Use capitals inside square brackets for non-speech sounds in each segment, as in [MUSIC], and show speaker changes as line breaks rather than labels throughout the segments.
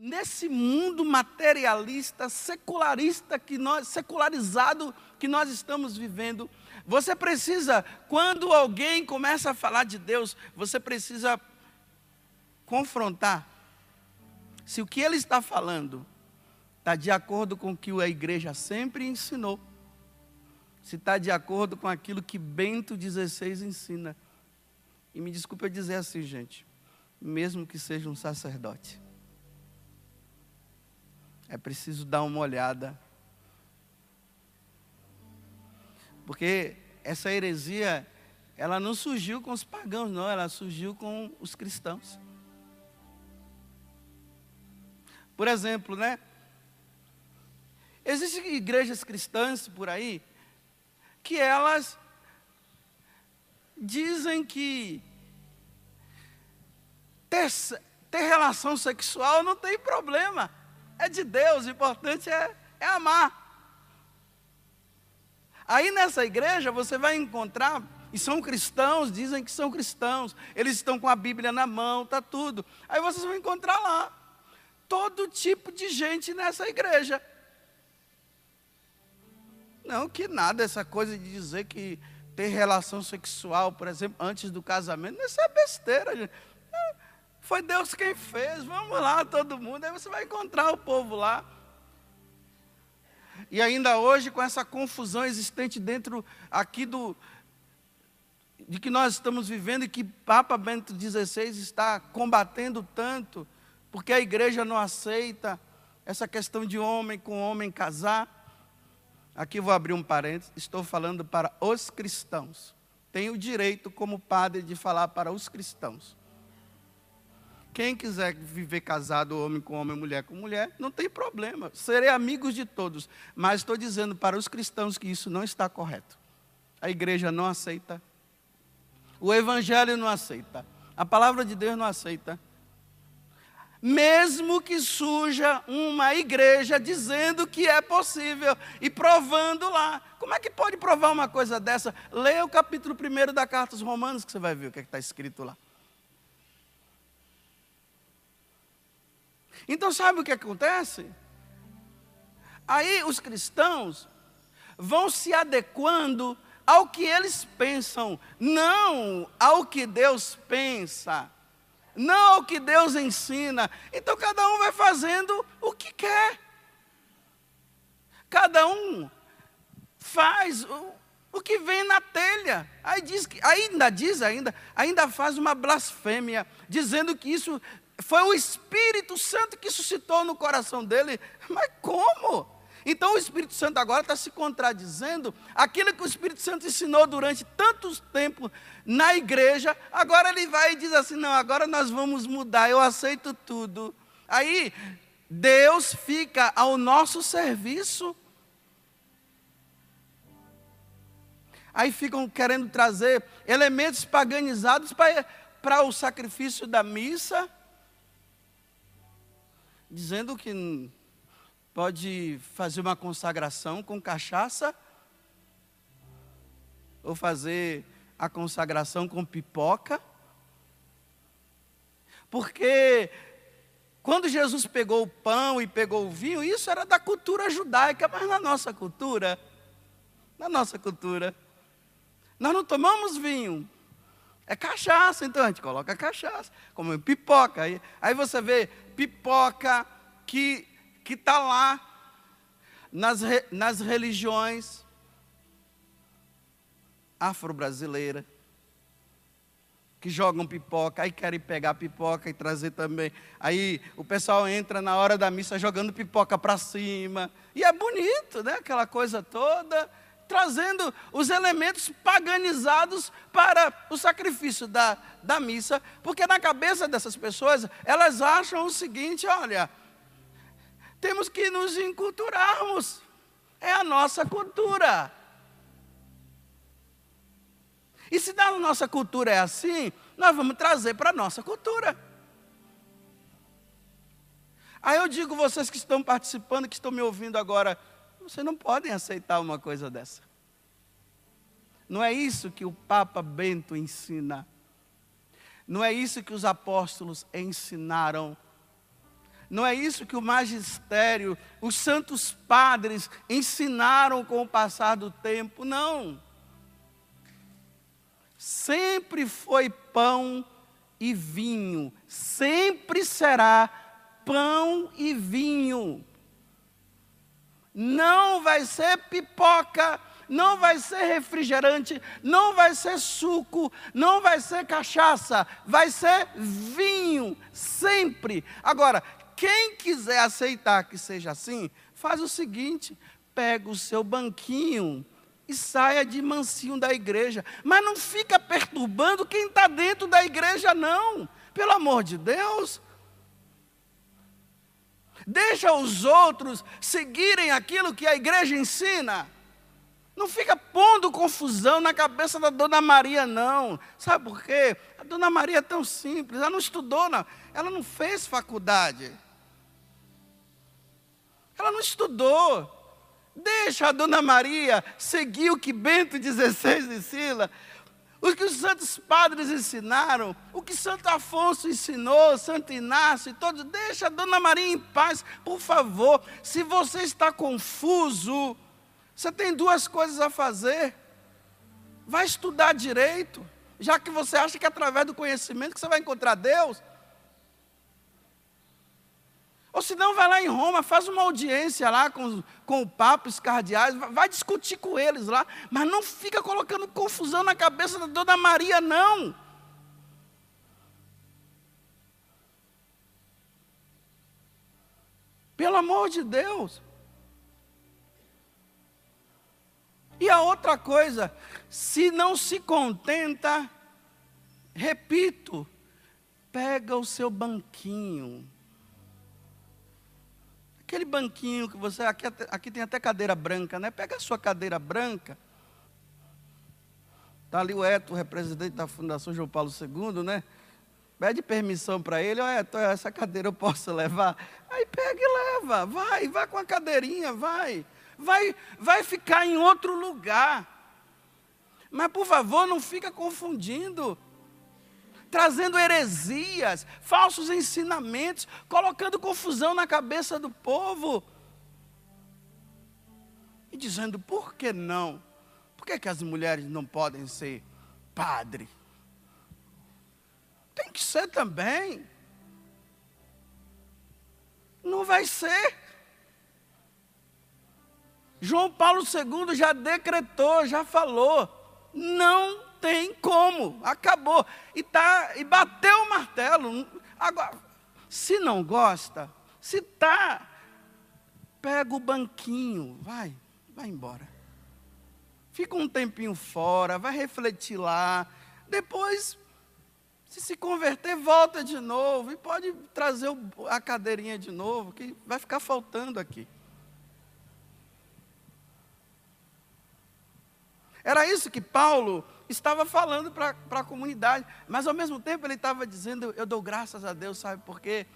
nesse mundo materialista, secularista que nós, secularizado que nós estamos vivendo, você precisa, quando alguém começa a falar de Deus, você precisa confrontar se o que ele está falando está de acordo com o que a igreja sempre ensinou, se está de acordo com aquilo que Bento XVI ensina. E me desculpe eu dizer assim, gente, mesmo que seja um sacerdote é preciso dar uma olhada. Porque essa heresia, ela não surgiu com os pagãos, não, ela surgiu com os cristãos. Por exemplo, né? Existem igrejas cristãs por aí que elas dizem que ter, ter relação sexual não tem problema é de Deus, o importante é, é amar. Aí nessa igreja você vai encontrar, e são cristãos, dizem que são cristãos, eles estão com a Bíblia na mão, está tudo. Aí vocês vão encontrar lá todo tipo de gente nessa igreja. Não que nada, essa coisa de dizer que ter relação sexual, por exemplo, antes do casamento, isso é besteira, gente. Foi Deus quem fez. Vamos lá, todo mundo. Aí você vai encontrar o povo lá. E ainda hoje, com essa confusão existente dentro aqui do. de que nós estamos vivendo e que Papa Bento XVI está combatendo tanto, porque a igreja não aceita essa questão de homem com homem casar. Aqui vou abrir um parênteses, estou falando para os cristãos. Tenho o direito, como padre, de falar para os cristãos. Quem quiser viver casado, homem com homem, mulher com mulher, não tem problema. Serei amigos de todos. Mas estou dizendo para os cristãos que isso não está correto. A igreja não aceita. O evangelho não aceita. A palavra de Deus não aceita. Mesmo que surja uma igreja dizendo que é possível e provando lá. Como é que pode provar uma coisa dessa? Leia o capítulo 1 da carta aos Romanos que você vai ver o que é está escrito lá. Então, sabe o que acontece? Aí os cristãos vão se adequando ao que eles pensam, não ao que Deus pensa, não ao que Deus ensina. Então cada um vai fazendo o que quer. Cada um faz o, o que vem na telha. Aí diz que, ainda diz ainda, ainda faz uma blasfêmia, dizendo que isso foi o Espírito Santo que suscitou no coração dele. Mas como? Então o Espírito Santo agora está se contradizendo. Aquilo que o Espírito Santo ensinou durante tantos tempos na igreja, agora ele vai e diz assim: não, agora nós vamos mudar, eu aceito tudo. Aí Deus fica ao nosso serviço. Aí ficam querendo trazer elementos paganizados para, para o sacrifício da missa dizendo que pode fazer uma consagração com cachaça, ou fazer a consagração com pipoca, porque quando Jesus pegou o pão e pegou o vinho, isso era da cultura judaica, mas na nossa cultura, na nossa cultura, nós não tomamos vinho, é cachaça, então a gente coloca cachaça, como pipoca. Aí, aí você vê pipoca que está lá nas, nas religiões afro-brasileiras, que jogam pipoca, aí querem pegar pipoca e trazer também. Aí o pessoal entra na hora da missa jogando pipoca para cima. E é bonito, né? Aquela coisa toda trazendo os elementos paganizados para o sacrifício da, da missa, porque na cabeça dessas pessoas, elas acham o seguinte: olha, temos que nos enculturarmos, é a nossa cultura. E se na nossa cultura é assim, nós vamos trazer para a nossa cultura. Aí eu digo, vocês que estão participando, que estão me ouvindo agora, vocês não podem aceitar uma coisa dessa. Não é isso que o Papa Bento ensina. Não é isso que os apóstolos ensinaram. Não é isso que o magistério, os santos padres ensinaram com o passar do tempo, não. Sempre foi pão e vinho, sempre será pão e vinho. Não vai ser pipoca, não vai ser refrigerante, não vai ser suco, não vai ser cachaça, vai ser vinho, sempre. Agora, quem quiser aceitar que seja assim, faz o seguinte: pega o seu banquinho e saia de mansinho da igreja. Mas não fica perturbando quem está dentro da igreja, não. Pelo amor de Deus. Deixa os outros seguirem aquilo que a igreja ensina. Não fica pondo confusão na cabeça da dona Maria, não. Sabe por quê? A dona Maria é tão simples, ela não estudou, não. ela não fez faculdade. Ela não estudou. Deixa a Dona Maria seguir o que Bento XVI ensina, o que os santos padres ensinaram, o que Santo Afonso ensinou, Santo Inácio todos. Deixa a Dona Maria em paz, por favor. Se você está confuso, você tem duas coisas a fazer. Vai estudar direito, já que você acha que é através do conhecimento que você vai encontrar Deus. Ou se não, vai lá em Roma, faz uma audiência lá com, com o Papa, os cardeais, vai discutir com eles lá, mas não fica colocando confusão na cabeça da Dona Maria, não. Pelo amor de Deus. E a outra coisa, se não se contenta, repito, pega o seu banquinho Aquele banquinho que você. Aqui, aqui tem até cadeira branca, né? Pega a sua cadeira branca. Está ali o Eto, representante da Fundação João Paulo II, né? Pede permissão para ele, olha, essa cadeira eu posso levar. Aí pega e leva, vai, vai com a cadeirinha, vai. Vai, vai ficar em outro lugar. Mas por favor, não fica confundindo trazendo heresias, falsos ensinamentos, colocando confusão na cabeça do povo. E dizendo, por que não? Por que, que as mulheres não podem ser padre? Tem que ser também. Não vai ser. João Paulo II já decretou, já falou, não tem como, acabou. E, tá, e bateu o martelo. Agora, se não gosta, se tá, pega o banquinho, vai, vai embora. Fica um tempinho fora, vai refletir lá. Depois, se se converter, volta de novo. E pode trazer a cadeirinha de novo, que vai ficar faltando aqui. Era isso que Paulo estava falando para a comunidade, mas ao mesmo tempo ele estava dizendo: Eu dou graças a Deus, sabe por quê?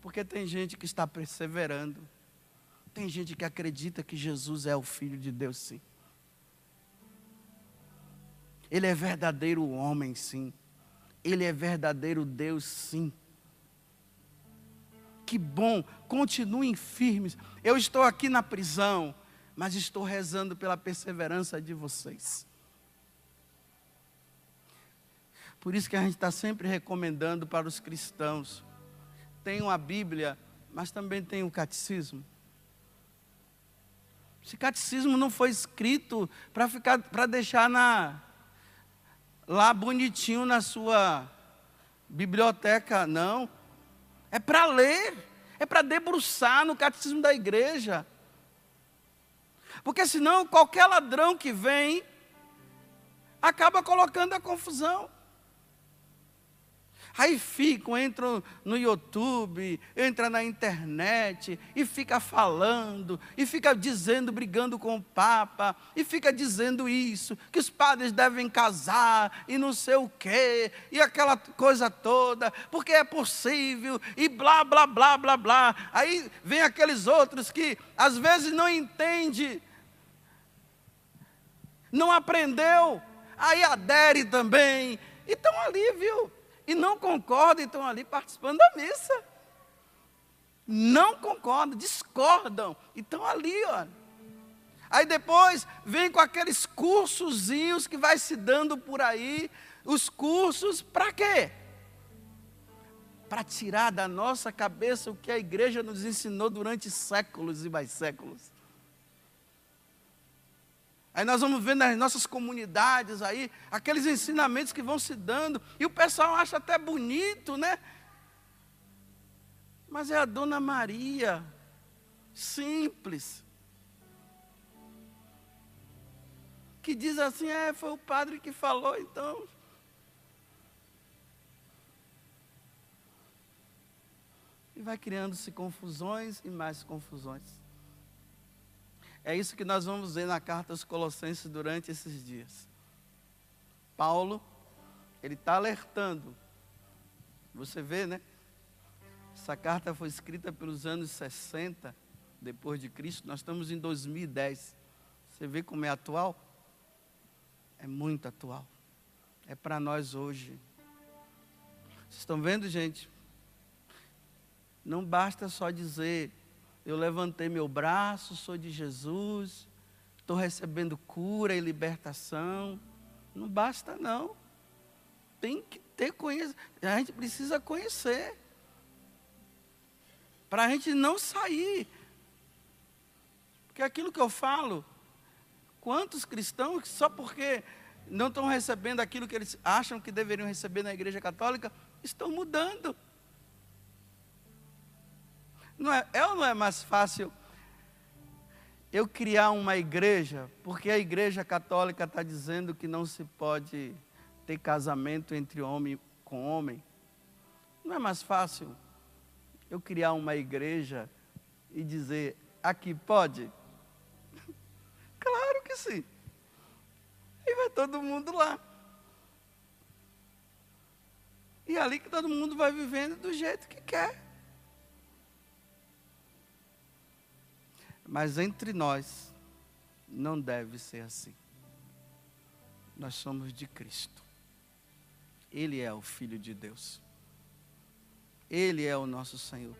Porque tem gente que está perseverando, tem gente que acredita que Jesus é o Filho de Deus, sim. Ele é verdadeiro homem, sim. Ele é verdadeiro Deus, sim. Que bom, continuem firmes. Eu estou aqui na prisão, mas estou rezando pela perseverança de vocês. Por isso que a gente está sempre recomendando para os cristãos. Tem a Bíblia, mas também tem o catecismo. Esse catecismo não foi escrito para ficar, para deixar na, lá bonitinho na sua biblioteca, não. É para ler, é para debruçar no catecismo da igreja. Porque senão qualquer ladrão que vem acaba colocando a confusão. Aí ficam, entram no YouTube, entra na internet e fica falando, e fica dizendo, brigando com o Papa, e fica dizendo isso, que os padres devem casar e não sei o quê, e aquela coisa toda, porque é possível, e blá, blá, blá, blá, blá. Aí vem aqueles outros que às vezes não entende, não aprendeu, aí adere também, e estão ali, viu? e não concordam estão ali participando da missa. não concordam, discordam, e estão ali, olha. Aí depois vem com aqueles cursozinhos que vai se dando por aí, os cursos para quê? Para tirar da nossa cabeça o que a igreja nos ensinou durante séculos e mais séculos. Aí nós vamos ver nas nossas comunidades aí, aqueles ensinamentos que vão se dando, e o pessoal acha até bonito, né? Mas é a Dona Maria, simples, que diz assim: é, foi o padre que falou, então. E vai criando-se confusões e mais confusões. É isso que nós vamos ver na carta aos Colossenses durante esses dias. Paulo, ele está alertando. Você vê, né? Essa carta foi escrita pelos anos 60 depois de Cristo. Nós estamos em 2010. Você vê como é atual? É muito atual. É para nós hoje. Vocês estão vendo, gente? Não basta só dizer eu levantei meu braço, sou de Jesus, estou recebendo cura e libertação. Não basta, não. Tem que ter conhecimento. A gente precisa conhecer. Para a gente não sair. Porque aquilo que eu falo, quantos cristãos, só porque não estão recebendo aquilo que eles acham que deveriam receber na igreja católica, estão mudando. Não é, é ou não é mais fácil eu criar uma igreja, porque a igreja católica está dizendo que não se pode ter casamento entre homem com homem? Não é mais fácil eu criar uma igreja e dizer, aqui pode? [LAUGHS] claro que sim. E vai todo mundo lá. E é ali que todo mundo vai vivendo do jeito que quer. Mas entre nós, não deve ser assim. Nós somos de Cristo. Ele é o Filho de Deus. Ele é o nosso Senhor.